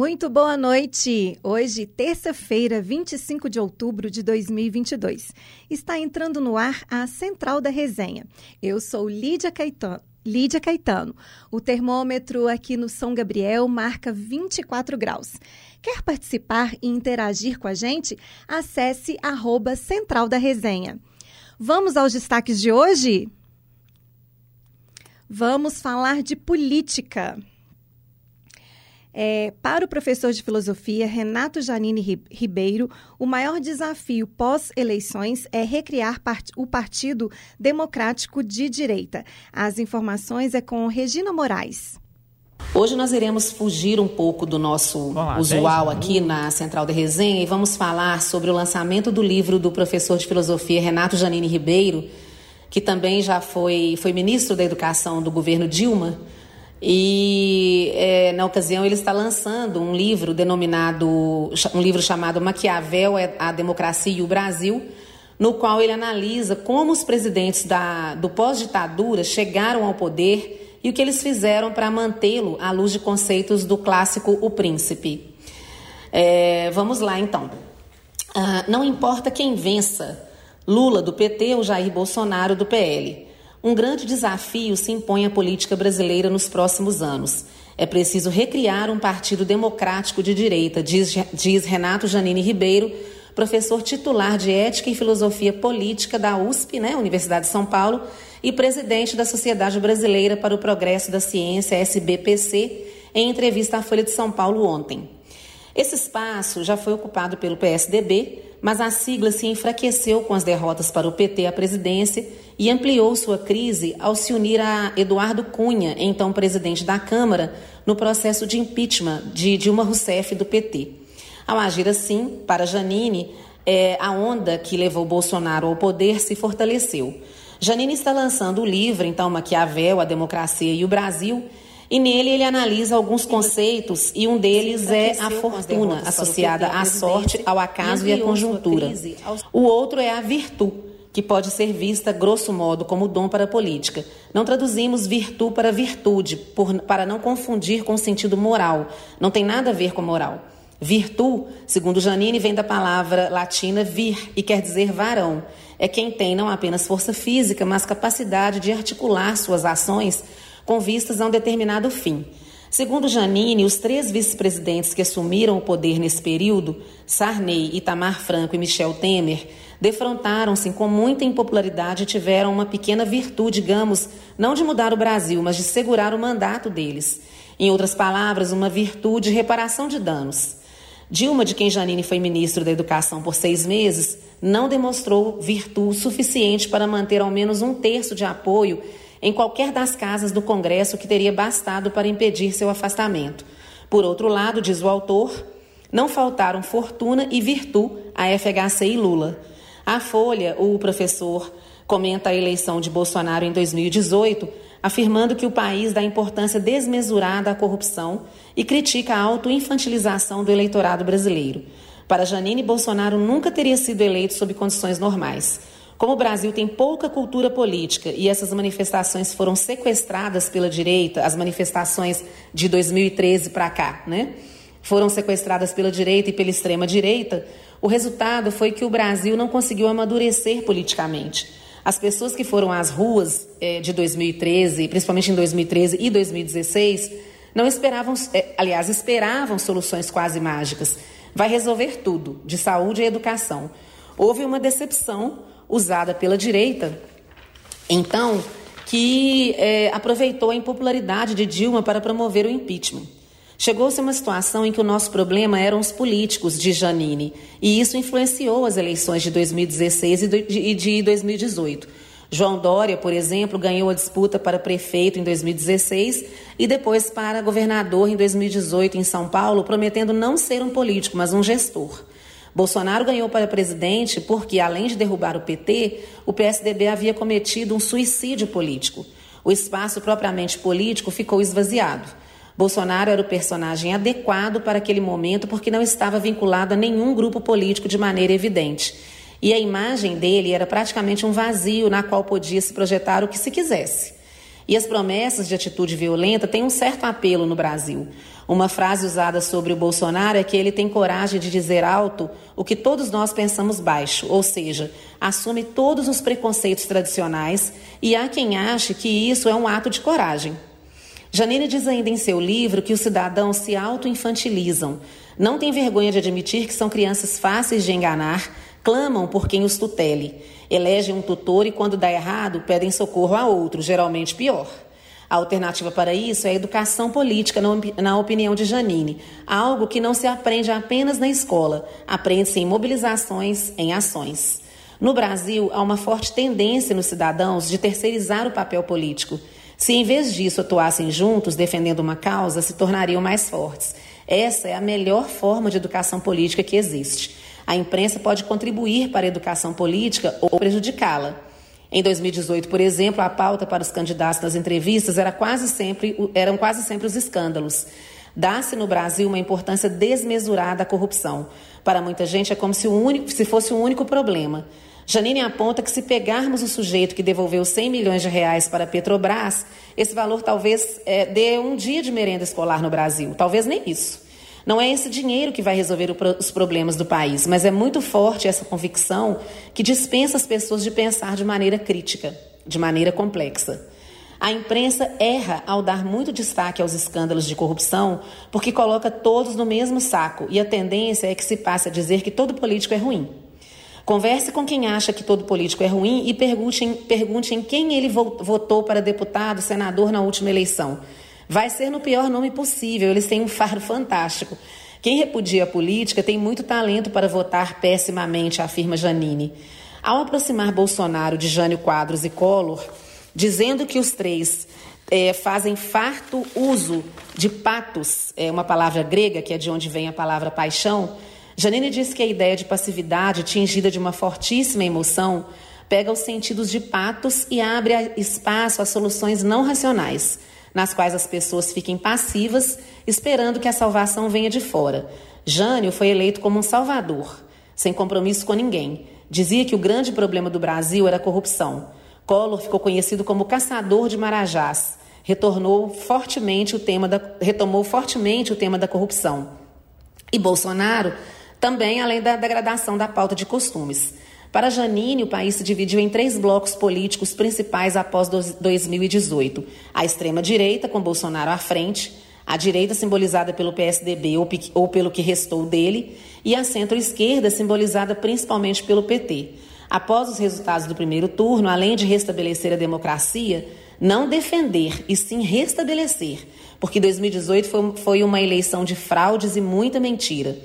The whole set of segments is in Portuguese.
Muito boa noite! Hoje, terça-feira, 25 de outubro de 2022. Está entrando no ar a Central da Resenha. Eu sou Lídia Caetano. Lídia Caetano. O termômetro aqui no São Gabriel marca 24 graus. Quer participar e interagir com a gente? Acesse arroba Central da Resenha. Vamos aos destaques de hoje? Vamos falar de política. É, para o professor de filosofia Renato Janine Ribeiro, o maior desafio pós-eleições é recriar part o Partido Democrático de Direita. As informações é com Regina Moraes. Hoje nós iremos fugir um pouco do nosso Olá, usual aqui na Central de Resenha e vamos falar sobre o lançamento do livro do professor de filosofia Renato Janine Ribeiro, que também já foi, foi ministro da Educação do governo Dilma e é, na ocasião ele está lançando um livro denominado, um livro chamado Maquiavel, é a Democracia e o Brasil, no qual ele analisa como os presidentes da, do pós-ditadura chegaram ao poder e o que eles fizeram para mantê-lo à luz de conceitos do clássico O Príncipe. É, vamos lá então. Ah, não importa quem vença, Lula do PT ou Jair Bolsonaro do PL. Um grande desafio se impõe à política brasileira nos próximos anos. É preciso recriar um partido democrático de direita, diz, diz Renato Janine Ribeiro, professor titular de Ética e Filosofia Política da USP, né, Universidade de São Paulo, e presidente da Sociedade Brasileira para o Progresso da Ciência, SBPC, em entrevista à Folha de São Paulo ontem. Esse espaço já foi ocupado pelo PSDB, mas a sigla se enfraqueceu com as derrotas para o PT à presidência e ampliou sua crise ao se unir a Eduardo Cunha, então presidente da Câmara, no processo de impeachment de Dilma Rousseff do PT. Ao agir assim, para Janine, é, a onda que levou Bolsonaro ao poder se fortaleceu. Janine está lançando o livro, então, Maquiavel, a Democracia e o Brasil, e nele ele analisa alguns conceitos e um deles é a fortuna, associada à sorte, ao acaso e à conjuntura. O outro é a virtude que pode ser vista, grosso modo, como dom para a política. Não traduzimos virtude para virtude, por, para não confundir com o sentido moral. Não tem nada a ver com moral. Virtu, segundo Janine, vem da palavra latina vir e quer dizer varão. É quem tem não apenas força física, mas capacidade de articular suas ações com vistas a um determinado fim. Segundo Janine, os três vice-presidentes que assumiram o poder nesse período, Sarney, Itamar Franco e Michel Temer, defrontaram-se com muita impopularidade e tiveram uma pequena virtude, digamos, não de mudar o Brasil, mas de segurar o mandato deles. Em outras palavras, uma virtude de reparação de danos. Dilma, de quem Janine foi ministro da Educação por seis meses, não demonstrou virtude suficiente para manter ao menos um terço de apoio em qualquer das casas do Congresso que teria bastado para impedir seu afastamento. Por outro lado, diz o autor, não faltaram fortuna e virtude a FHC e Lula. A Folha, o professor comenta a eleição de Bolsonaro em 2018, afirmando que o país dá importância desmesurada à corrupção e critica a autoinfantilização do eleitorado brasileiro. Para Janine, Bolsonaro nunca teria sido eleito sob condições normais. Como o Brasil tem pouca cultura política e essas manifestações foram sequestradas pela direita, as manifestações de 2013 para cá, né? Foram sequestradas pela direita e pela extrema direita. O resultado foi que o Brasil não conseguiu amadurecer politicamente. As pessoas que foram às ruas eh, de 2013, principalmente em 2013 e 2016, não esperavam, eh, aliás, esperavam soluções quase mágicas. Vai resolver tudo, de saúde e educação. Houve uma decepção usada pela direita, então, que eh, aproveitou a impopularidade de Dilma para promover o impeachment. Chegou-se a uma situação em que o nosso problema eram os políticos de Janine, e isso influenciou as eleições de 2016 e de 2018. João Dória, por exemplo, ganhou a disputa para prefeito em 2016 e depois para governador em 2018 em São Paulo, prometendo não ser um político, mas um gestor. Bolsonaro ganhou para presidente porque, além de derrubar o PT, o PSDB havia cometido um suicídio político. O espaço propriamente político ficou esvaziado. Bolsonaro era o personagem adequado para aquele momento porque não estava vinculado a nenhum grupo político de maneira evidente. E a imagem dele era praticamente um vazio na qual podia se projetar o que se quisesse. E as promessas de atitude violenta têm um certo apelo no Brasil. Uma frase usada sobre o Bolsonaro é que ele tem coragem de dizer alto o que todos nós pensamos baixo, ou seja, assume todos os preconceitos tradicionais e há quem ache que isso é um ato de coragem. Janine diz ainda em seu livro que os cidadãos se auto-infantilizam, não têm vergonha de admitir que são crianças fáceis de enganar, clamam por quem os tutele elegem um tutor e, quando dá errado, pedem socorro a outro, geralmente pior. A alternativa para isso é a educação política, na opinião de Janine, algo que não se aprende apenas na escola, aprende-se em mobilizações, em ações. No Brasil, há uma forte tendência nos cidadãos de terceirizar o papel político. Se em vez disso atuassem juntos, defendendo uma causa, se tornariam mais fortes. Essa é a melhor forma de educação política que existe. A imprensa pode contribuir para a educação política ou prejudicá-la. Em 2018, por exemplo, a pauta para os candidatos nas entrevistas era quase sempre, eram quase sempre os escândalos. Dá-se no Brasil uma importância desmesurada à corrupção. Para muita gente é como se, único, se fosse o único problema. Janine aponta que se pegarmos o sujeito que devolveu 100 milhões de reais para a Petrobras, esse valor talvez é, dê um dia de merenda escolar no Brasil. Talvez nem isso. Não é esse dinheiro que vai resolver os problemas do país, mas é muito forte essa convicção que dispensa as pessoas de pensar de maneira crítica, de maneira complexa. A imprensa erra ao dar muito destaque aos escândalos de corrupção porque coloca todos no mesmo saco e a tendência é que se passe a dizer que todo político é ruim. Converse com quem acha que todo político é ruim e pergunte em, pergunte em quem ele votou para deputado, senador na última eleição. Vai ser no pior nome possível, eles têm um faro fantástico. Quem repudia a política tem muito talento para votar pessimamente, afirma Janine. Ao aproximar Bolsonaro de Jânio Quadros e Collor, dizendo que os três é, fazem farto uso de patos, é uma palavra grega, que é de onde vem a palavra paixão, Janine diz que a ideia de passividade, tingida de uma fortíssima emoção, pega os sentidos de patos e abre espaço a soluções não racionais nas quais as pessoas fiquem passivas, esperando que a salvação venha de fora. Jânio foi eleito como um salvador, sem compromisso com ninguém. Dizia que o grande problema do Brasil era a corrupção. Collor ficou conhecido como caçador de marajás. Retornou fortemente o tema da, retomou fortemente o tema da corrupção. E Bolsonaro também, além da degradação da pauta de costumes. Para Janine, o país se dividiu em três blocos políticos principais após 2018: a extrema-direita, com Bolsonaro à frente, a direita, simbolizada pelo PSDB ou pelo que restou dele, e a centro-esquerda, simbolizada principalmente pelo PT. Após os resultados do primeiro turno, além de restabelecer a democracia, não defender e sim restabelecer, porque 2018 foi uma eleição de fraudes e muita mentira.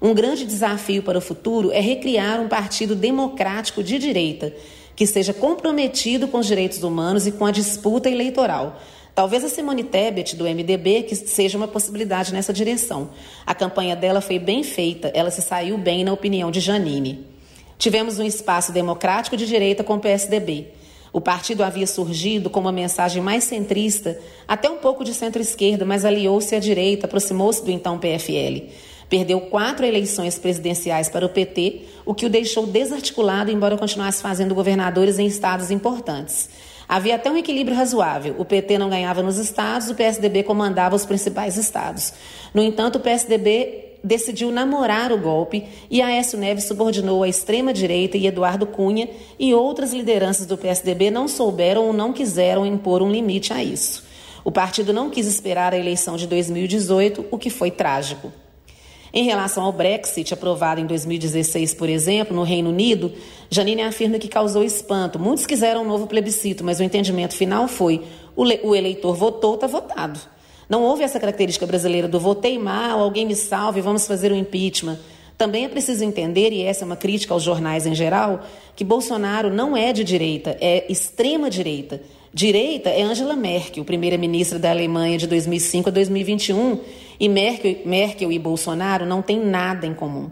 Um grande desafio para o futuro é recriar um partido democrático de direita, que seja comprometido com os direitos humanos e com a disputa eleitoral. Talvez a Simone Tebet, do MDB, que seja uma possibilidade nessa direção. A campanha dela foi bem feita, ela se saiu bem na opinião de Janine. Tivemos um espaço democrático de direita com o PSDB. O partido havia surgido com uma mensagem mais centrista, até um pouco de centro-esquerda, mas aliou-se à direita, aproximou-se do então PFL. Perdeu quatro eleições presidenciais para o PT, o que o deixou desarticulado, embora continuasse fazendo governadores em estados importantes. Havia até um equilíbrio razoável. O PT não ganhava nos estados, o PSDB comandava os principais estados. No entanto, o PSDB decidiu namorar o golpe e Aécio Neves subordinou a extrema-direita e Eduardo Cunha e outras lideranças do PSDB não souberam ou não quiseram impor um limite a isso. O partido não quis esperar a eleição de 2018, o que foi trágico. Em relação ao Brexit, aprovado em 2016, por exemplo, no Reino Unido, Janine afirma que causou espanto. Muitos quiseram um novo plebiscito, mas o entendimento final foi: o eleitor votou, está votado. Não houve essa característica brasileira do votei mal, alguém me salve, vamos fazer um impeachment. Também é preciso entender, e essa é uma crítica aos jornais em geral, que Bolsonaro não é de direita, é extrema direita. Direita é Angela Merkel, primeira-ministra da Alemanha de 2005 a 2021, e Merkel, Merkel e Bolsonaro não têm nada em comum.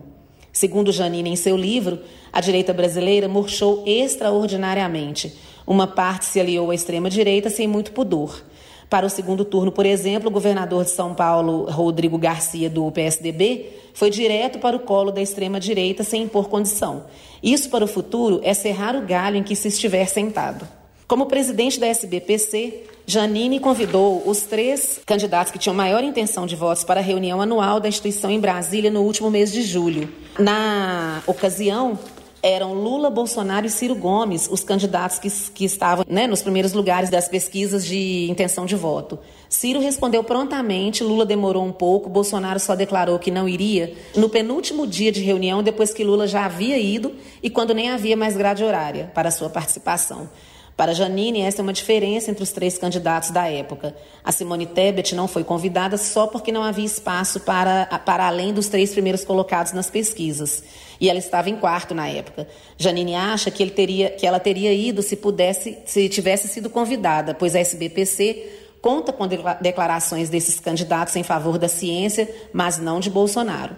Segundo Janine em seu livro, a direita brasileira murchou extraordinariamente. Uma parte se aliou à extrema-direita sem muito pudor. Para o segundo turno, por exemplo, o governador de São Paulo, Rodrigo Garcia, do PSDB, foi direto para o colo da extrema-direita sem impor condição. Isso, para o futuro, é serrar o galho em que se estiver sentado. Como presidente da SBPC, Janine convidou os três candidatos que tinham maior intenção de votos para a reunião anual da instituição em Brasília no último mês de julho. Na ocasião, eram Lula, Bolsonaro e Ciro Gomes, os candidatos que, que estavam né, nos primeiros lugares das pesquisas de intenção de voto. Ciro respondeu prontamente, Lula demorou um pouco, Bolsonaro só declarou que não iria no penúltimo dia de reunião, depois que Lula já havia ido e quando nem havia mais grade horária para sua participação. Para Janine, essa é uma diferença entre os três candidatos da época. A Simone Tebet não foi convidada só porque não havia espaço para, para além dos três primeiros colocados nas pesquisas. E ela estava em quarto na época. Janine acha que, ele teria, que ela teria ido se pudesse, se tivesse sido convidada, pois a SBPC conta com declarações desses candidatos em favor da ciência, mas não de Bolsonaro.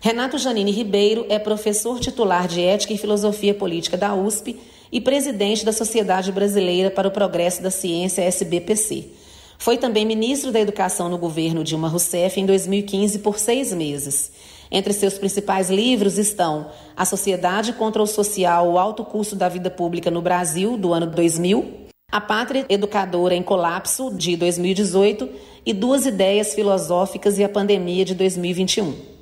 Renato Janine Ribeiro é professor titular de Ética e Filosofia Política da USP e presidente da Sociedade Brasileira para o Progresso da Ciência, SBPC. Foi também ministro da Educação no governo Dilma Rousseff em 2015 por seis meses. Entre seus principais livros estão A Sociedade contra o Social, o Alto Custo da Vida Pública no Brasil, do ano 2000, A Pátria Educadora em Colapso, de 2018, e Duas Ideias Filosóficas e a Pandemia, de 2021.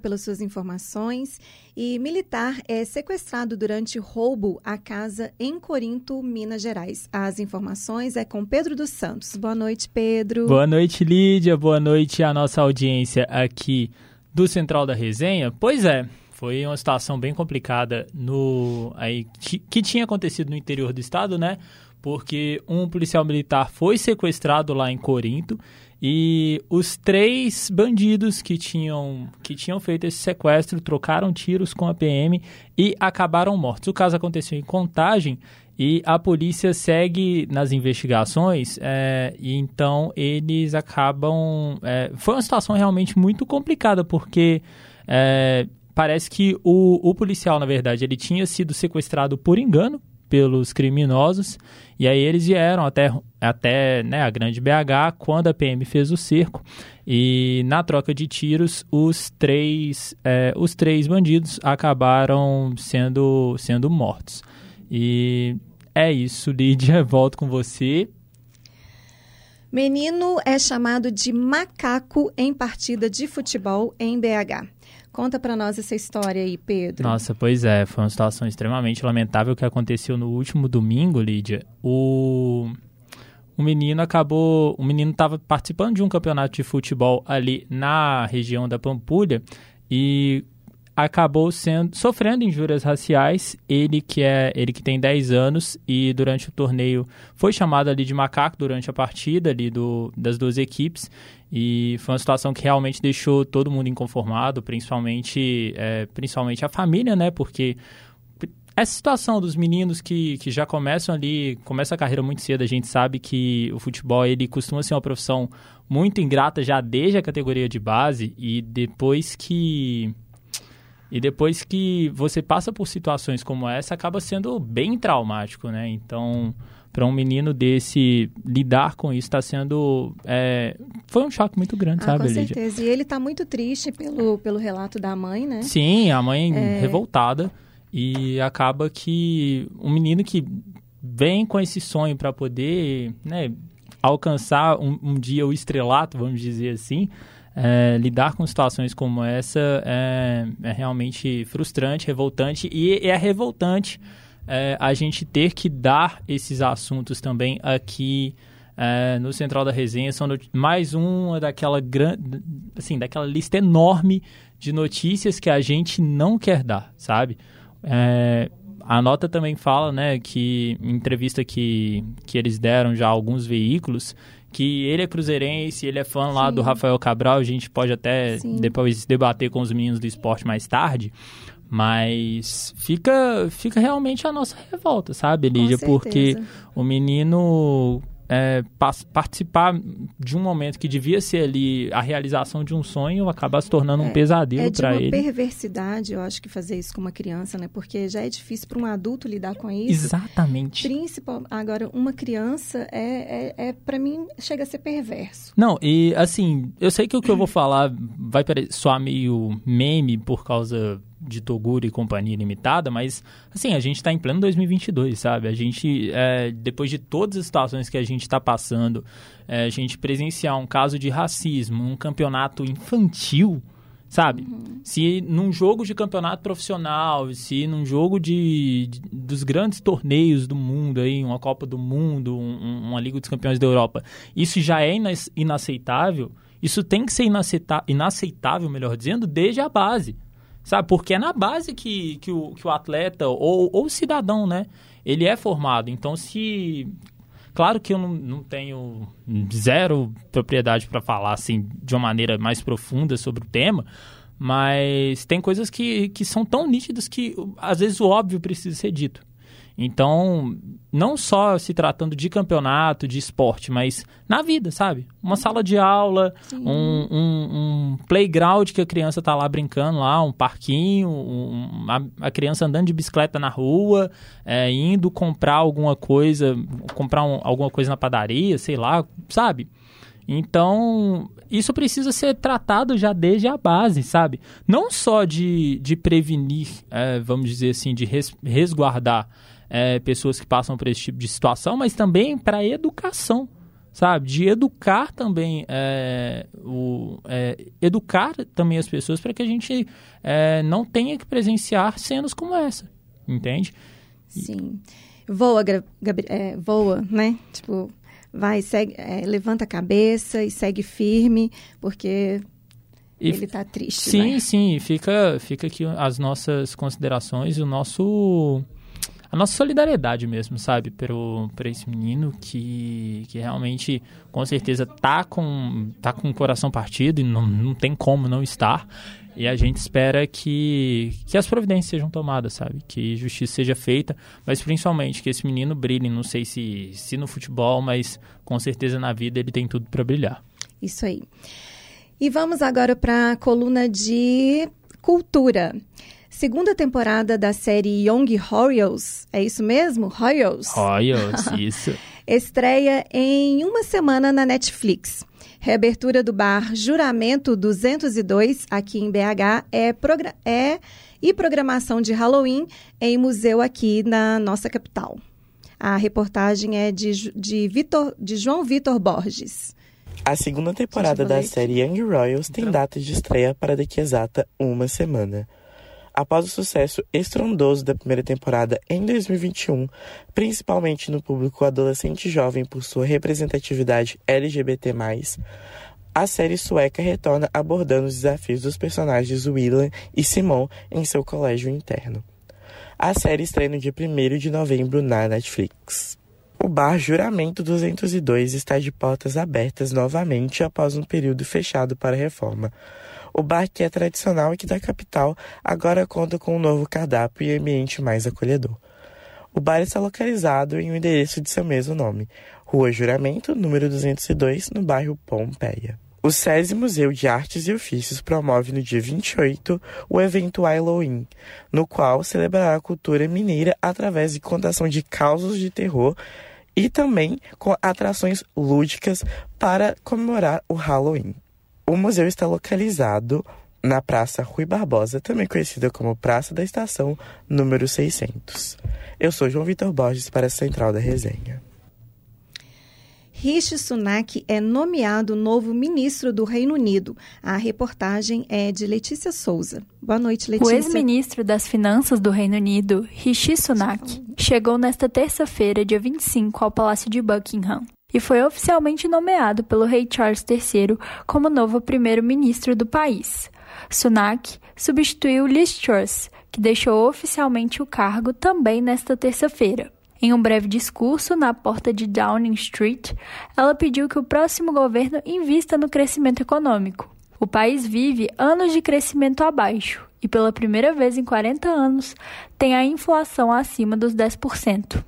Pelas suas informações. E militar é sequestrado durante roubo à casa em Corinto, Minas Gerais. As informações é com Pedro dos Santos. Boa noite, Pedro. Boa noite, Lídia. Boa noite à nossa audiência aqui do Central da Resenha. Pois é, foi uma situação bem complicada no aí que tinha acontecido no interior do estado, né? Porque um policial militar foi sequestrado lá em Corinto e os três bandidos que tinham, que tinham feito esse sequestro trocaram tiros com a PM e acabaram mortos. O caso aconteceu em Contagem e a polícia segue nas investigações é, e então eles acabam... É, foi uma situação realmente muito complicada porque é, parece que o, o policial, na verdade, ele tinha sido sequestrado por engano pelos criminosos. E aí eles vieram até, até né, a Grande BH quando a PM fez o cerco. E na troca de tiros, os três, é, os três bandidos acabaram sendo, sendo mortos. E é isso, Lídia. Volto com você. Menino é chamado de macaco em partida de futebol em BH. Conta para nós essa história aí, Pedro. Nossa, pois é, foi uma situação extremamente lamentável que aconteceu no último domingo, Lídia. O o menino acabou, o menino estava participando de um campeonato de futebol ali na região da Pampulha e acabou sendo sofrendo injúrias raciais, ele que é, ele que tem 10 anos e durante o torneio foi chamado ali de macaco durante a partida ali do, das duas equipes e foi uma situação que realmente deixou todo mundo inconformado, principalmente é, principalmente a família, né? Porque essa situação dos meninos que, que já começam ali, começa a carreira muito cedo, a gente sabe que o futebol ele costuma ser uma profissão muito ingrata já desde a categoria de base e depois que e depois que você passa por situações como essa, acaba sendo bem traumático, né? Então, para um menino desse lidar com isso está sendo é, foi um choque muito grande, ah, sabe, com Lídia? certeza. E ele está muito triste pelo, pelo relato da mãe, né? Sim, a mãe é... revoltada e acaba que um menino que vem com esse sonho para poder, né, alcançar um, um dia o estrelato, vamos dizer assim, é, lidar com situações como essa é, é realmente frustrante, revoltante e é revoltante é, a gente ter que dar esses assuntos também aqui é, no Central da Resenha. São mais uma daquela grande, assim, daquela lista enorme de notícias que a gente não quer dar, sabe? É, a nota também fala, né, que em entrevista que, que eles deram já a alguns veículos, que ele é cruzeirense, ele é fã Sim. lá do Rafael Cabral, a gente pode até Sim. depois debater com os meninos do esporte mais tarde, mas fica fica realmente a nossa revolta, sabe, Lídia? Porque o menino é, participar de um momento que devia ser ali a realização de um sonho acaba se tornando um é, pesadelo para ele. É de uma perversidade, eu acho que fazer isso com uma criança, né? Porque já é difícil para um adulto lidar com isso. Exatamente. Principal, agora uma criança é, é, é para mim chega a ser perverso. Não, e assim, eu sei que o que eu vou falar vai soar meio meme por causa de Toguro e Companhia Limitada, mas, assim, a gente está em pleno 2022, sabe? A gente, é, depois de todas as situações que a gente está passando, é, a gente presenciar um caso de racismo, um campeonato infantil, sabe? Uhum. Se num jogo de campeonato profissional, se num jogo de, de, dos grandes torneios do mundo, aí, uma Copa do Mundo, um, uma Liga dos Campeões da Europa, isso já é inaceitável, isso tem que ser inaceitável, melhor dizendo, desde a base. Sabe? Porque é na base que, que, o, que o atleta ou, ou o cidadão, né? Ele é formado. Então, se Claro que eu não, não tenho zero propriedade para falar assim de uma maneira mais profunda sobre o tema, mas tem coisas que, que são tão nítidas que às vezes o óbvio precisa ser dito. Então, não só se tratando de campeonato, de esporte, mas na vida, sabe? Uma sala de aula, um, um, um, playground que a criança tá lá brincando lá, um parquinho, um, a, a, criança andando de bicicleta na rua, é, indo comprar alguma coisa, comprar alguma coisa na padaria, sei lá, sabe? Então, isso precisa ser tratado já desde a base, sabe? Não só de, de prevenir, é, vamos dizer assim, de res, resguardar é, pessoas que passam por esse tipo de situação, mas também para educação, sabe? De educar também, é, o, é, educar também as pessoas para que a gente é, não tenha que presenciar cenas como essa, entende? Sim. Voa, é, voa, né? Tipo, vai, segue, é, levanta a cabeça e segue firme, porque e, ele está triste. Sim, né? sim. Fica, fica aqui as nossas considerações, o nosso a nossa solidariedade mesmo, sabe, para esse menino que, que realmente, com certeza, tá com, tá com o coração partido e não, não tem como não estar. E a gente espera que, que as providências sejam tomadas, sabe? Que justiça seja feita, mas principalmente que esse menino brilhe, não sei se, se no futebol, mas com certeza na vida ele tem tudo para brilhar. Isso aí. E vamos agora para a coluna de cultura. Segunda temporada da série Young Royals, é isso mesmo? Royals? Royals, isso. Estreia em uma semana na Netflix. Reabertura do bar Juramento 202, aqui em BH, é, é e programação de Halloween em museu aqui na nossa capital. A reportagem é de, de, Vitor, de João Vitor Borges. A segunda temporada da série Young Royals tem data de estreia para daqui exata uma semana. Após o sucesso estrondoso da primeira temporada em 2021, principalmente no público adolescente jovem por sua representatividade LGBT+, a série sueca retorna abordando os desafios dos personagens Willan e Simon em seu colégio interno. A série estreia no dia 1 de novembro na Netflix. O bar Juramento 202 está de portas abertas novamente após um período fechado para reforma. O bar que é tradicional aqui da capital agora conta com um novo cardápio e ambiente mais acolhedor. O bar está localizado em um endereço de seu mesmo nome, Rua Juramento, número 202, no bairro Pompeia. O SESI Museu de Artes e Ofícios promove no dia 28 o evento Halloween, no qual celebrará a cultura mineira através de contação de causos de terror e também com atrações lúdicas para comemorar o Halloween. O museu está localizado na Praça Rui Barbosa, também conhecida como Praça da Estação, número 600. Eu sou João Vitor Borges para a Central da Resenha. Rishi Sunak é nomeado novo ministro do Reino Unido. A reportagem é de Letícia Souza. Boa noite, Letícia. O ex-ministro das Finanças do Reino Unido, Rishi Sunak, chegou nesta terça-feira, dia 25, ao Palácio de Buckingham e foi oficialmente nomeado pelo rei Charles III como novo primeiro-ministro do país. Sunak substituiu Liz Truss, que deixou oficialmente o cargo também nesta terça-feira. Em um breve discurso na porta de Downing Street, ela pediu que o próximo governo invista no crescimento econômico. O país vive anos de crescimento abaixo e, pela primeira vez em 40 anos, tem a inflação acima dos 10%.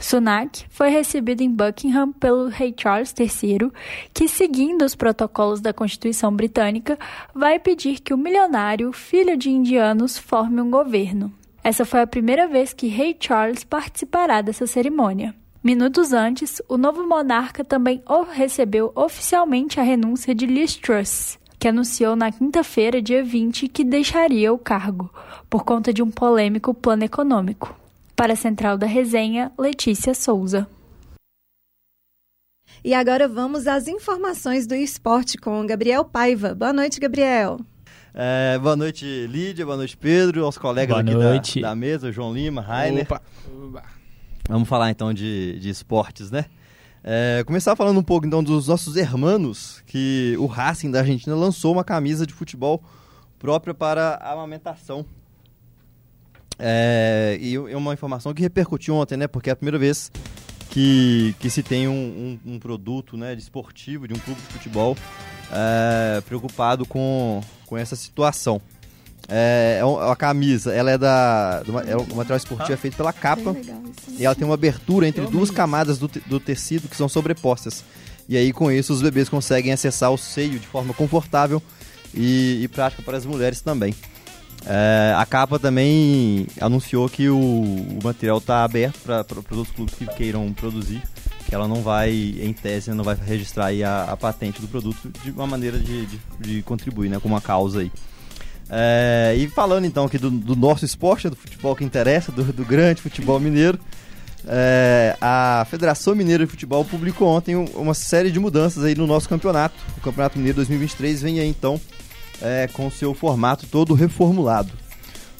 Sunak foi recebido em Buckingham pelo rei Charles III, que, seguindo os protocolos da Constituição Britânica, vai pedir que o milionário, filho de indianos, forme um governo. Essa foi a primeira vez que rei Charles participará dessa cerimônia. Minutos antes, o novo monarca também recebeu oficialmente a renúncia de Liz Truss. que anunciou na quinta-feira, dia 20, que deixaria o cargo, por conta de um polêmico plano econômico. Para a Central da Resenha, Letícia Souza. E agora vamos às informações do esporte com Gabriel Paiva. Boa noite, Gabriel. É, boa noite, Lídia. Boa noite, Pedro. Aos colegas boa aqui noite. Da, da, mesa, João Lima, Rainer. Opa. Vamos falar então de, de esportes, né? É, começar falando um pouco então dos nossos hermanos, que o Racing da Argentina lançou uma camisa de futebol própria para a amamentação. É, e é uma informação que repercutiu ontem, né? Porque é a primeira vez que, que se tem um, um, um produto né, de esportivo, de um clube de futebol, é, preocupado com, com essa situação. É, é a camisa, ela é da. Do, é, o material esportivo é feito pela capa. E ela tem uma abertura entre duas camadas do, do tecido que são sobrepostas. E aí, com isso, os bebês conseguem acessar o seio de forma confortável e, e prática para as mulheres também. É, a capa também anunciou que o, o material está aberto para os outros clubes que queiram produzir, que ela não vai, em tese, não vai registrar a, a, patente do produto de uma maneira de, de, de contribuir né, com uma causa aí. É, e falando então aqui do, do, nosso esporte, do futebol que interessa, do, do grande futebol mineiro, é, a Federação Mineira de Futebol publicou ontem uma série de mudanças aí no nosso campeonato. O Campeonato Mineiro 2023 vem aí então é, com seu formato todo reformulado.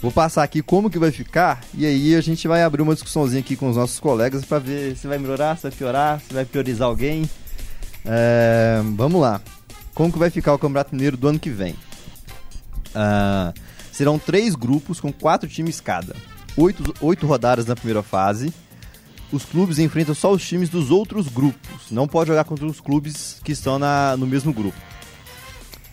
Vou passar aqui como que vai ficar e aí a gente vai abrir uma discussãozinha aqui com os nossos colegas para ver se vai melhorar, se vai piorar, se vai priorizar alguém. É, vamos lá. Como que vai ficar o Campeonato Mineiro do ano que vem? Uh, serão três grupos com quatro times cada. Oito, oito rodadas na primeira fase. Os clubes enfrentam só os times dos outros grupos. Não pode jogar contra os clubes que estão na, no mesmo grupo.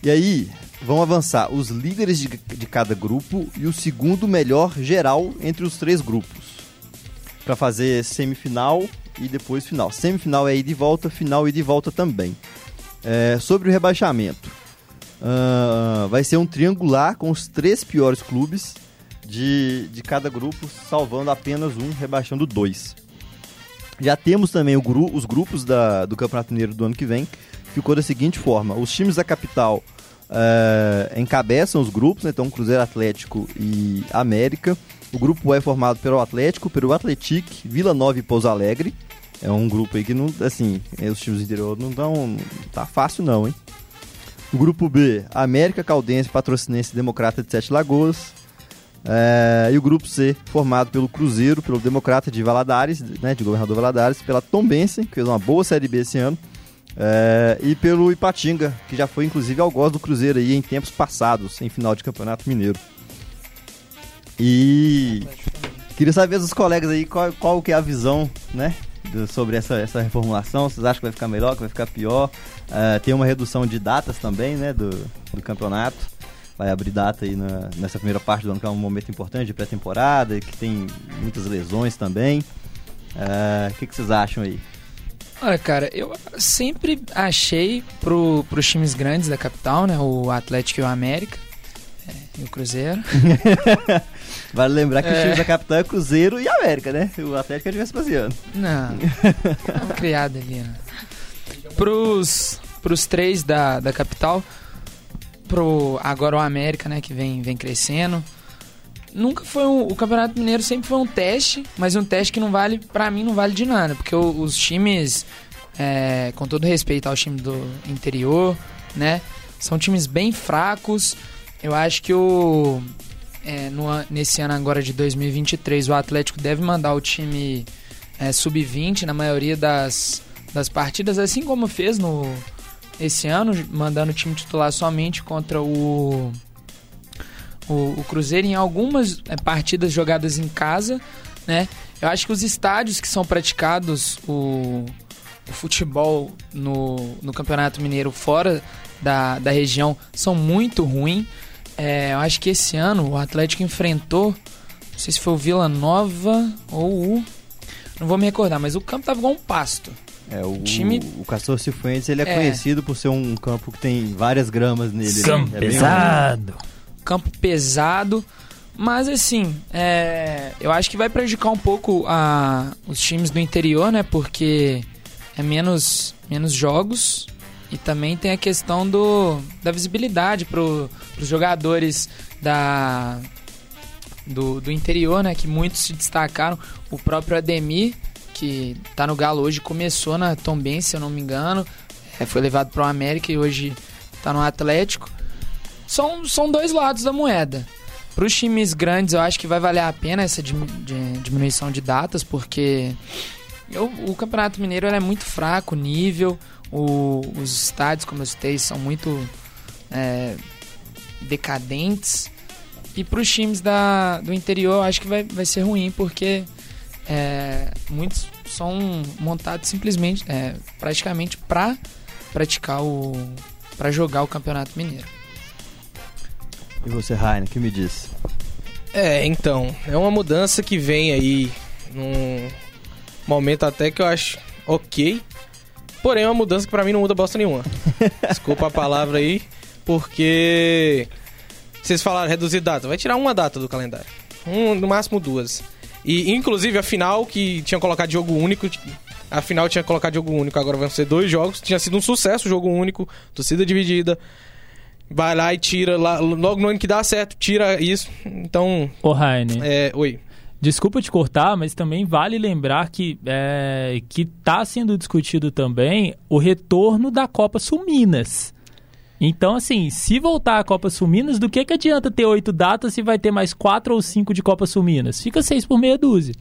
E aí, vão avançar os líderes de, de cada grupo e o segundo melhor geral entre os três grupos. Para fazer semifinal e depois final. Semifinal é ida e volta, final e de volta também. É, sobre o rebaixamento. Uh, vai ser um triangular com os três piores clubes de, de cada grupo, salvando apenas um, rebaixando dois. Já temos também gru os grupos da, do Campeonato Mineiro do ano que vem. Ficou da seguinte forma: os times da capital uh, encabeçam os grupos, né? então Cruzeiro Atlético e América. O grupo é formado pelo Atlético, pelo Atletic, Vila Nova e Pouso Alegre. É um grupo aí que não, assim, os times do interior não estão, tá fácil não, hein? O grupo B, América, Caldense, Patrocinense Democrata de Sete Lagoas. É, e o grupo C, formado pelo Cruzeiro, pelo Democrata de Valadares, né, de Governador Valadares, pela Tombense, que fez uma boa Série B esse ano, é, e pelo Ipatinga, que já foi inclusive algoz do Cruzeiro aí em tempos passados, em final de Campeonato Mineiro. E queria saber dos colegas aí qual, qual que é a visão, né, sobre essa, essa reformulação. Vocês acham que vai ficar melhor, que vai ficar pior? Uh, tem uma redução de datas também, né, do, do campeonato. Vai abrir data aí na, nessa primeira parte do ano, que é um momento importante de pré-temporada, que tem muitas lesões também. Ah, o uh, que, que vocês acham aí? Olha, cara, eu sempre achei pro, pros times grandes da capital, né? O Atlético e o América. É, e o Cruzeiro. vale lembrar que é. os times da capital é Cruzeiro e América, né? O Atlético é de Vespasiano. Não. é criado ali, né? Pros, pros três da, da capital, pro agora o América, né? Que vem, vem crescendo nunca foi um, o Campeonato Mineiro sempre foi um teste, mas um teste que não vale, para mim, não vale de nada, porque os times, é, com todo respeito ao time do interior, né, são times bem fracos. Eu acho que o é, no, nesse ano agora de 2023 o Atlético deve mandar o time é, sub-20 na maioria das, das partidas, assim como fez no esse ano, mandando o time titular somente contra o o, o Cruzeiro em algumas é, partidas jogadas em casa, né? Eu acho que os estádios que são praticados o, o futebol no, no Campeonato Mineiro fora da, da região são muito ruins. É, eu acho que esse ano o Atlético enfrentou, não sei se foi o Vila Nova ou o. Não vou me recordar, mas o campo tava igual um pasto. É, o, time... o Castor Cifuentes ele é, é, conhecido por ser um campo que tem várias gramas nele. Campo né? é pesado campo pesado. Mas assim, é, eu acho que vai prejudicar um pouco a, os times do interior, né? Porque é menos, menos jogos. E também tem a questão do, da visibilidade para os jogadores da, do, do interior, né? Que muitos se destacaram. O próprio Ademir, que está no Galo hoje, começou na Tombense, se eu não me engano. É, foi levado para o América e hoje está no Atlético. São, são dois lados da moeda. Para os times grandes, eu acho que vai valer a pena essa diminuição de datas, porque o, o Campeonato Mineiro é muito fraco, o nível, o, os estádios, como eu citei, são muito é, decadentes. E para os times da, do interior, eu acho que vai, vai ser ruim, porque é, muitos são montados simplesmente, é, praticamente para praticar o. para jogar o Campeonato Mineiro. E você, Rainer, que me diz? É, então, é uma mudança que vem aí num momento até que eu acho ok. Porém, é uma mudança que pra mim não muda bosta nenhuma. Desculpa a palavra aí, porque vocês falaram reduzir data, vai tirar uma data do calendário. Um, no máximo duas. E inclusive a final que tinha colocado jogo único, a final tinha colocado jogo único, agora vão ser dois jogos. Tinha sido um sucesso o jogo único, torcida dividida vai lá e tira lá, logo no ano que dá certo, tira isso. Então. Ô, Raine. É, oi. Desculpa te cortar, mas também vale lembrar que é, que está sendo discutido também o retorno da Copa Sul-Minas. Então, assim, se voltar a Copa Sul-Minas, do que, que adianta ter oito datas se vai ter mais quatro ou cinco de Copa Sul-Minas? Fica seis por meia dúzia.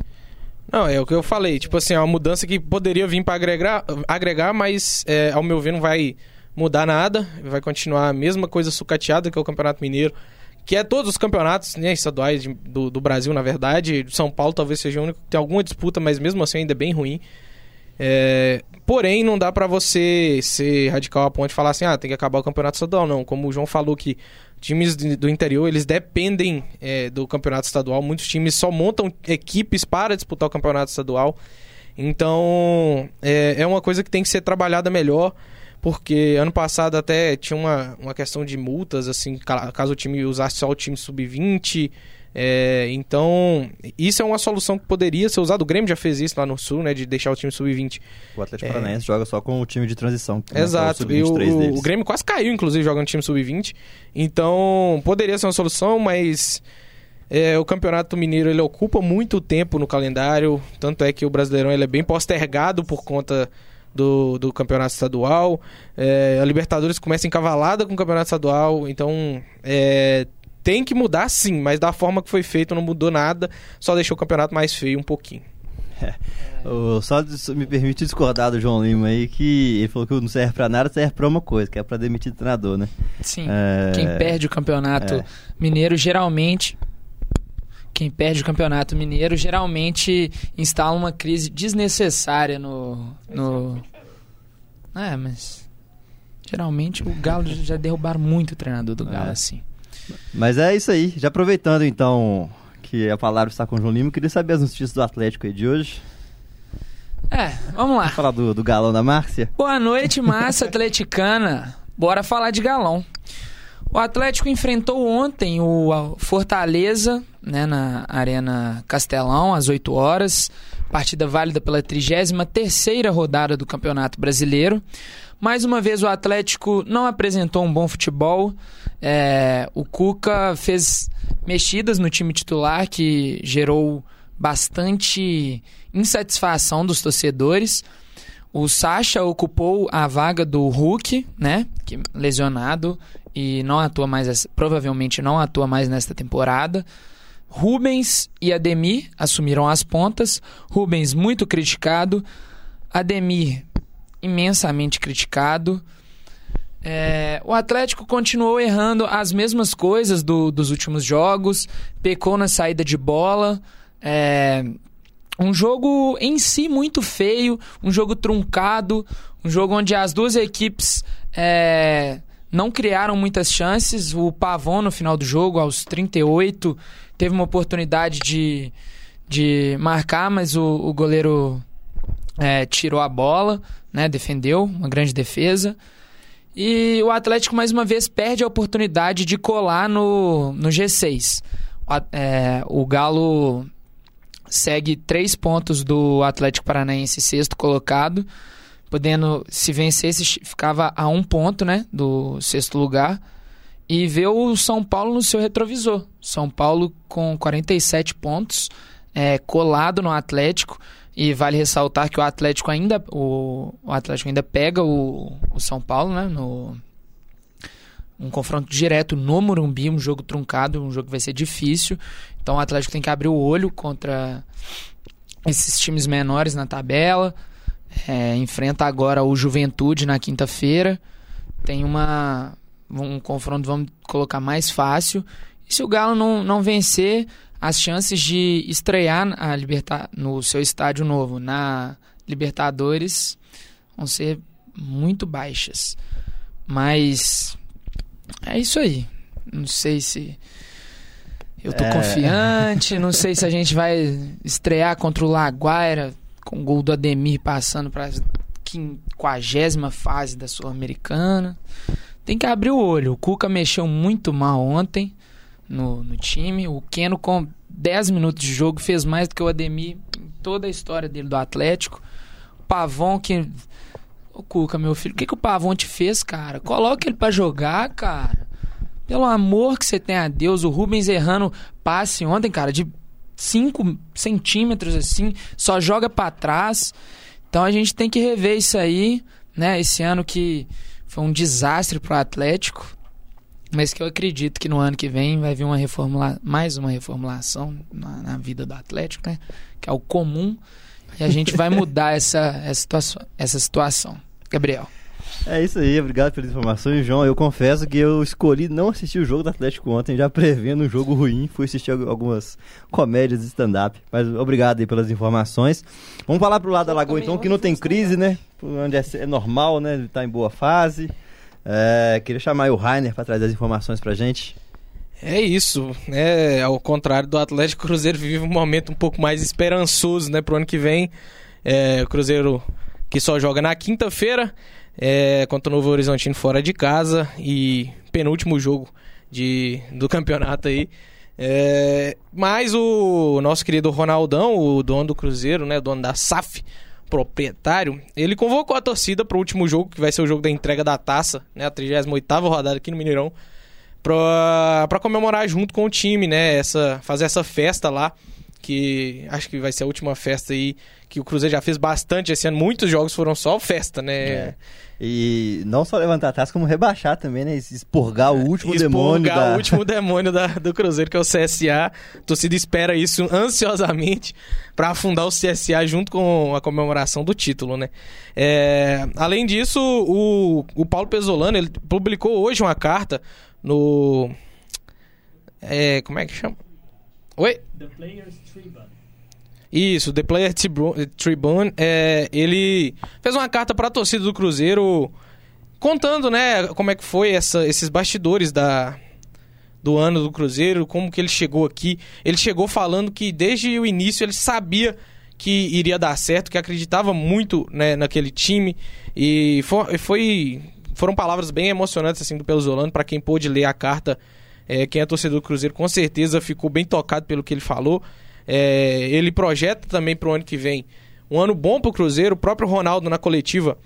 Não, é o que eu falei. Tipo assim, é uma mudança que poderia vir para agregar, agregar, mas é, ao meu ver não vai mudar nada, vai continuar a mesma coisa sucateada que é o Campeonato Mineiro, que é todos os campeonatos né, estaduais de, do, do, Brasil, na verdade. São Paulo talvez seja o único que tem alguma disputa, mas mesmo assim ainda é bem ruim. É, porém, não dá para você ser radical a ponto de falar assim, ah, tem que acabar o campeonato estadual. Não, como o João falou que times do interior, eles dependem é, do campeonato estadual. Muitos times só montam equipes para disputar o campeonato estadual. Então, é, é uma coisa que tem que ser trabalhada melhor porque ano passado até tinha uma, uma questão de multas, assim, caso o time usasse só o time sub-20. É, então, isso é uma solução que poderia ser usada. O Grêmio já fez isso lá no Sul, né? De deixar o time sub-20. O Atlético é... Paranaense joga só com o time de transição. Exato. É o, o, o, Grêmio quase caiu, inclusive, jogando time sub-20. Então, poderia ser uma solução, mas é, o Campeonato Mineiro ele ocupa muito tempo no calendário. Tanto é que o Brasileirão ele é bem postergado por conta do, do campeonato estadual. É, a Libertadores começa encavalada com o campeonato estadual, então é, tem que mudar sim, mas da forma que foi feito não mudou nada, só deixou o campeonato mais feio um pouquinho. É. só me permite discordar do João Lima aí, que ele falou que não serve pra nada, serve pra uma coisa, que é pra demitir o treinador, né? Sim. É... Quem perde o campeonato é. mineiro geralmente quem perde o campeonato mineiro geralmente instala uma crise desnecessária no. no... É, mas. Geralmente o Galo já derrubaram muito o treinador do Galo, é. assim. Mas é isso aí. Já aproveitando então que a palavra está com o João Lima, queria saber as notícias do Atlético aí de hoje. É, vamos lá. Vamos falar do, do galão da Márcia? Boa noite, massa atleticana. Bora falar de galão. O Atlético enfrentou ontem o Fortaleza, né, na Arena Castelão, às 8 horas. Partida válida pela 33ª rodada do Campeonato Brasileiro. Mais uma vez o Atlético não apresentou um bom futebol. É, o Cuca fez mexidas no time titular que gerou bastante insatisfação dos torcedores. O Sacha ocupou a vaga do Hulk, né? Que lesionado e não atua mais, provavelmente não atua mais nesta temporada. Rubens e Ademir assumiram as pontas. Rubens muito criticado, Ademir imensamente criticado. É, o Atlético continuou errando as mesmas coisas do, dos últimos jogos, pecou na saída de bola. É, um jogo em si muito feio, um jogo truncado, um jogo onde as duas equipes é, não criaram muitas chances. O Pavon, no final do jogo, aos 38, teve uma oportunidade de, de marcar, mas o, o goleiro é, tirou a bola, né, defendeu, uma grande defesa. E o Atlético, mais uma vez, perde a oportunidade de colar no, no G6. O, é, o Galo segue três pontos do Atlético Paranaense, sexto colocado, podendo, se vencesse, ficava a um ponto, né, do sexto lugar. E ver o São Paulo no seu retrovisor. São Paulo com 47 pontos, é, colado no Atlético. E vale ressaltar que o Atlético ainda, o, o Atlético ainda pega o, o São Paulo, né, no, um confronto direto no Morumbi, um jogo truncado, um jogo que vai ser difícil. Então o Atlético tem que abrir o olho contra esses times menores na tabela. É, enfrenta agora o Juventude na quinta-feira. Tem uma um confronto, vamos colocar, mais fácil. E se o Galo não, não vencer, as chances de estrear a Liberta no seu estádio novo na Libertadores vão ser muito baixas. Mas é isso aí. Não sei se eu tô é... confiante, não sei se a gente vai estrear contra o Laguaira com o gol do Ademir passando para quinquagésima fase da Sul-Americana. Tem que abrir o olho. O Cuca mexeu muito mal ontem no, no time. O Keno, com 10 minutos de jogo, fez mais do que o Ademir em toda a história dele do Atlético. O Pavon, que Ô, Cuca, meu filho, o que, que o Pavon te fez, cara? Coloca ele para jogar, cara. Pelo amor que você tem a Deus. O Rubens errando passe ontem, cara, de 5 centímetros assim, só joga para trás. Então a gente tem que rever isso aí, né? Esse ano que foi um desastre pro Atlético. Mas que eu acredito que no ano que vem vai vir uma reformula mais uma reformulação na, na vida do Atlético, né? Que é o comum. E a gente vai mudar essa, essa, situação, essa situação. Gabriel. É isso aí, obrigado pelas informações, João. Eu confesso que eu escolhi não assistir o jogo do Atlético ontem, já prevendo um jogo ruim. Fui assistir algumas comédias de stand-up. Mas obrigado aí pelas informações. Vamos falar pro lado da Lagoa então, que não tem crise, né? Onde é, é normal, né? Ele tá em boa fase. É, queria chamar o Rainer para trazer as informações pra gente. É isso, né? Ao contrário do Atlético, o Cruzeiro vive um momento um pouco mais esperançoso, né? Pro ano que vem. É, o Cruzeiro que só joga na quinta-feira é, contra o Novo Horizontino fora de casa e penúltimo jogo de, do campeonato aí. É, mas o nosso querido Ronaldão, o dono do Cruzeiro, né, dono da SAF, proprietário, ele convocou a torcida para o último jogo, que vai ser o jogo da entrega da taça, né, a 38ª rodada aqui no Mineirão, para comemorar junto com o time, né, essa, fazer essa festa lá que acho que vai ser a última festa aí que o Cruzeiro já fez bastante esse ano. Muitos jogos foram só festa, né? É. E não só levantar a taça, como rebaixar também, né? Expurgar o último Expurgar demônio. Expurgar da... o último demônio da, do Cruzeiro, que é o CSA. A torcida espera isso ansiosamente para afundar o CSA junto com a comemoração do título, né? É... Além disso, o, o Paulo Pesolano ele publicou hoje uma carta no. É, como é que chama? Oi? The Players Tribune. Isso, The Player Tribune. É, ele fez uma carta para a torcida do Cruzeiro contando, né, como é que foi essa, esses bastidores da, do ano do Cruzeiro, como que ele chegou aqui. Ele chegou falando que desde o início ele sabia que iria dar certo, que acreditava muito né, naquele time e foi, foi, foram palavras bem emocionantes assim do Pelzolano para quem pôde ler a carta é, quem é torcedor do Cruzeiro com certeza ficou bem tocado pelo que ele falou. É, ele projeta também para o ano que vem um ano bom para o Cruzeiro. O próprio Ronaldo na coletiva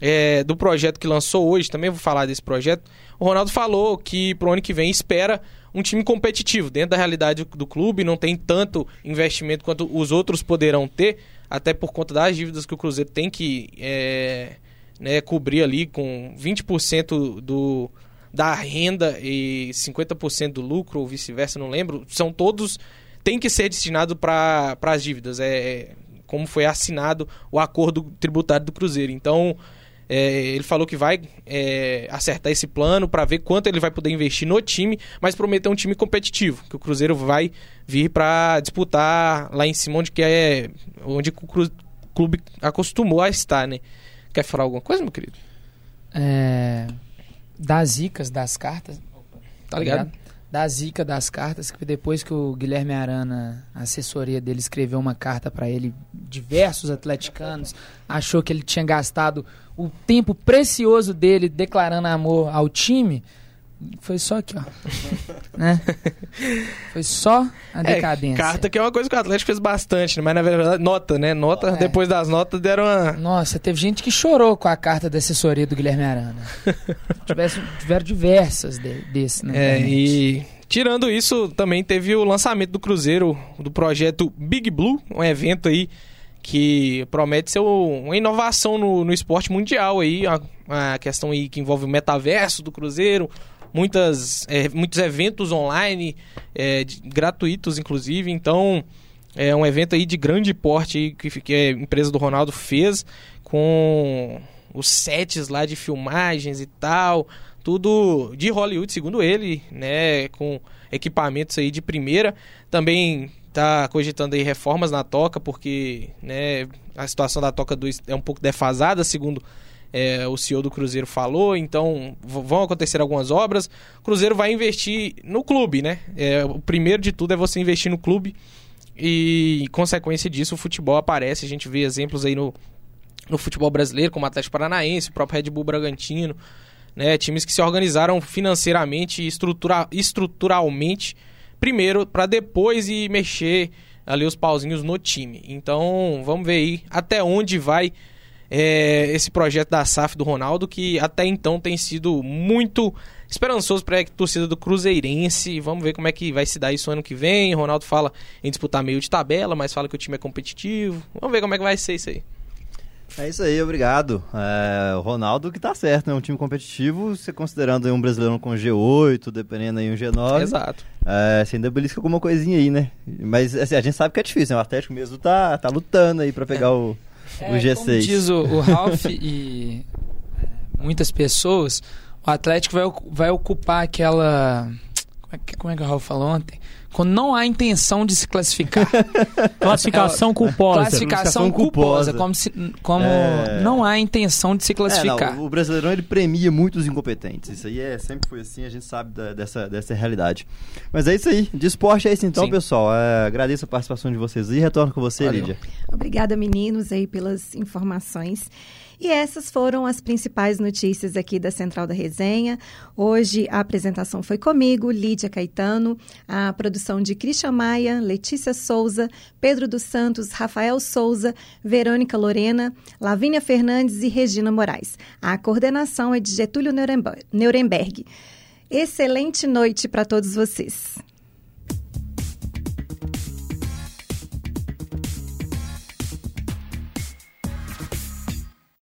é, do projeto que lançou hoje, também vou falar desse projeto. O Ronaldo falou que para o ano que vem espera um time competitivo dentro da realidade do clube, não tem tanto investimento quanto os outros poderão ter, até por conta das dívidas que o Cruzeiro tem que é, né, cobrir ali com 20% do, da renda e 50% do lucro, ou vice-versa, não lembro, são todos. tem que ser destinado para as dívidas. É, é, como foi assinado o acordo tributário do Cruzeiro. Então, é, ele falou que vai é, acertar esse plano para ver quanto ele vai poder investir no time, mas prometer um time competitivo, que o Cruzeiro vai vir para disputar lá em cima onde que é onde o clube acostumou a estar, né? Quer falar alguma coisa, meu querido? É, das zicas das cartas. Tá ligado? Da zica das cartas, que depois que o Guilherme Arana, a assessoria dele, escreveu uma carta para ele, diversos atleticanos, achou que ele tinha gastado o tempo precioso dele declarando amor ao time. Foi só aqui, ó. né? Foi só a é, decadência. É, carta que é uma coisa que o Atlético fez bastante, né? mas na verdade, nota, né? Nota, é. depois das notas deram uma. Nossa, teve gente que chorou com a carta da assessoria do Guilherme Arana. Tivesse, tiveram diversas de, desse, né? É, e tirando isso, também teve o lançamento do Cruzeiro, do projeto Big Blue, um evento aí que promete ser uma inovação no, no esporte mundial aí, a, a questão aí que envolve o metaverso do Cruzeiro, muitas, é, muitos eventos online, é, de, gratuitos inclusive, então é um evento aí de grande porte que, que a empresa do Ronaldo fez com os sets lá de filmagens e tal, tudo de Hollywood, segundo ele, né, com equipamentos aí de primeira. Também está cogitando aí reformas na toca, porque né, a situação da toca 2 é um pouco defasada, segundo é, o CEO do Cruzeiro falou, então vão acontecer algumas obras. O Cruzeiro vai investir no clube, né? É, o primeiro de tudo é você investir no clube e, em consequência disso, o futebol aparece. A gente vê exemplos aí no, no futebol brasileiro, como o Atlético Paranaense, o próprio Red Bull Bragantino, né? Times que se organizaram financeiramente e estrutura, estruturalmente primeiro para depois ir mexer ali os pauzinhos no time. Então, vamos ver aí até onde vai é, esse projeto da SAF do Ronaldo, que até então tem sido muito esperançoso para a torcida do Cruzeirense. Vamos ver como é que vai se dar isso ano que vem. O Ronaldo fala em disputar meio de tabela, mas fala que o time é competitivo. Vamos ver como é que vai ser isso aí. É isso aí, obrigado. É, o Ronaldo que tá certo, né? Um time competitivo, você considerando aí um brasileiro com G8, dependendo aí um G9. Exato. É, você ainda belisca alguma coisinha aí, né? Mas assim, a gente sabe que é difícil, né? O Atlético mesmo tá, tá lutando aí para pegar é. o, o G6. Como diz o, o Ralph e é, muitas pessoas, o Atlético vai, vai ocupar aquela... Como é, que, como é que o Ralph falou ontem? Quando não há intenção de se classificar. classificação culposa. Classificação culposa, como, se, como é... não há intenção de se classificar. É, não, o Brasileirão ele premia muitos incompetentes. Isso aí é, sempre foi assim, a gente sabe da, dessa, dessa realidade. Mas é isso aí. De esporte é isso então, Sim. pessoal. É, agradeço a participação de vocês e retorno com você, Valeu. Lídia. Obrigada, meninos, aí pelas informações. E essas foram as principais notícias aqui da Central da Resenha. Hoje a apresentação foi comigo, Lídia Caetano, a produção de Cristian Maia, Letícia Souza, Pedro dos Santos, Rafael Souza, Verônica Lorena, Lavínia Fernandes e Regina Moraes. A coordenação é de Getúlio Nuremberg. Excelente noite para todos vocês.